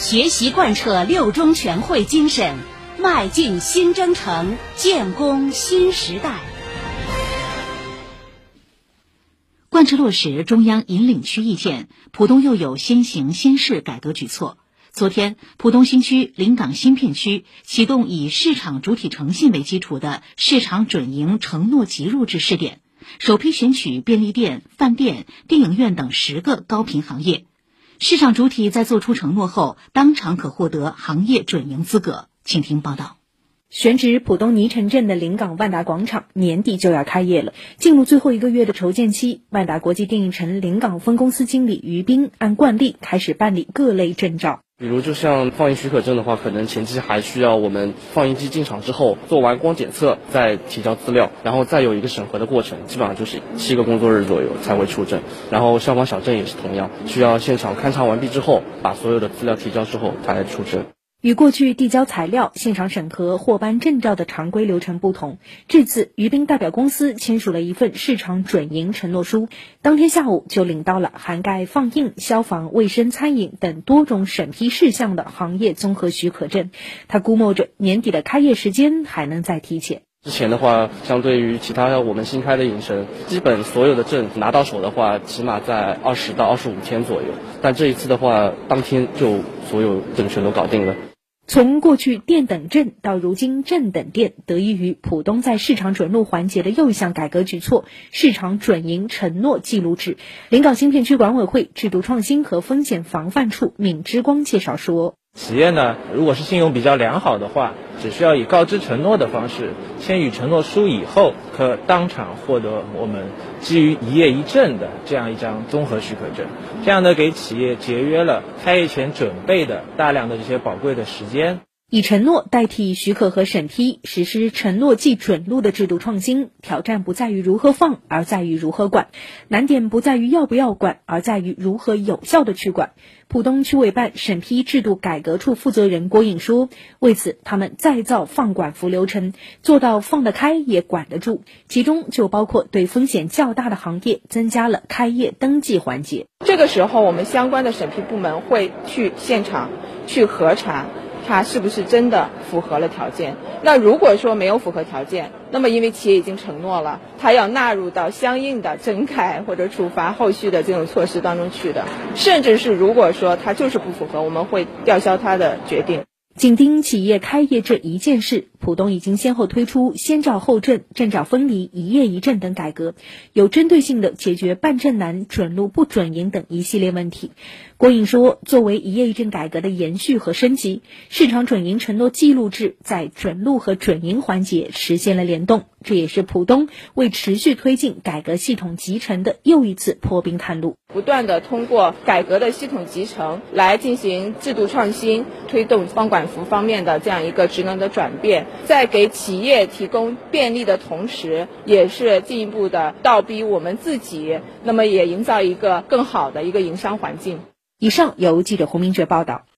学习贯彻六中全会精神，迈进新征程，建功新时代。贯彻落实中央引领区意见，浦东又有先行先试改革举措。昨天，浦东新区临港新片区启动以市场主体诚信为基础的市场准营承诺集入制试点，首批选取便利店、饭店、电影院等十个高频行业，市场主体在作出承诺后，当场可获得行业准营资格。请听报道。选址浦东泥城镇的临港万达广场年底就要开业了，进入最后一个月的筹建期。万达国际电影城临港分公司经理于斌按惯例开始办理各类证照。比如，就像放映许可证的话，可能前期还需要我们放映机进场之后做完光检测，再提交资料，然后再有一个审核的过程，基本上就是七个工作日左右才会出证。然后消防小镇也是同样，需要现场勘查完毕之后，把所有的资料提交之后才出证。与过去递交材料、现场审核、获颁证照的常规流程不同，这次于斌代表公司签署了一份市场准营承诺书，当天下午就领到了涵盖放映、消防、卫生、餐饮等多种审批事项的行业综合许可证。他估摸着年底的开业时间还能再提前。之前的话，相对于其他我们新开的影城，基本所有的证拿到手的话，起码在二十到二十五天左右。但这一次的话，当天就所有证全都搞定了。从过去店等证到如今证等店，得益于浦东在市场准入环节的又一项改革举措——市场准营承诺记录制。临港新片区管委会制度创新和风险防范处闵之光介绍说。企业呢，如果是信用比较良好的话，只需要以告知承诺的方式签与承诺书以后，可当场获得我们基于一业一证的这样一张综合许可证。这样呢，给企业节约了开业前准备的大量的这些宝贵的时间。以承诺代替许可和审批，实施承诺即准入的制度创新，挑战不在于如何放，而在于如何管；难点不在于要不要管，而在于如何有效的去管。浦东区委办审批制度改革处负责人郭颖说：“为此，他们再造放管服流程，做到放得开也管得住。其中就包括对风险较大的行业增加了开业登记环节。这个时候，我们相关的审批部门会去现场去核查。”它是不是真的符合了条件？那如果说没有符合条件，那么因为企业已经承诺了，它要纳入到相应的整改或者处罚后续的这种措施当中去的。甚至是如果说它就是不符合，我们会吊销它的决定。紧盯企业开业这一件事，浦东已经先后推出先照后证、证照分离、一业一证等改革，有针对性的解决办证难、准入不准营等一系列问题。郭颖说，作为一业一证改革的延续和升级，市场准营承诺记录制在准入和准营环节实现了联动，这也是浦东为持续推进改革系统集成的又一次破冰探路。不断的通过改革的系统集成来进行制度创新，推动方管。服方面的这样一个职能的转变，在给企业提供便利的同时，也是进一步的倒逼我们自己，那么也营造一个更好的一个营商环境。以上由记者胡明哲报道。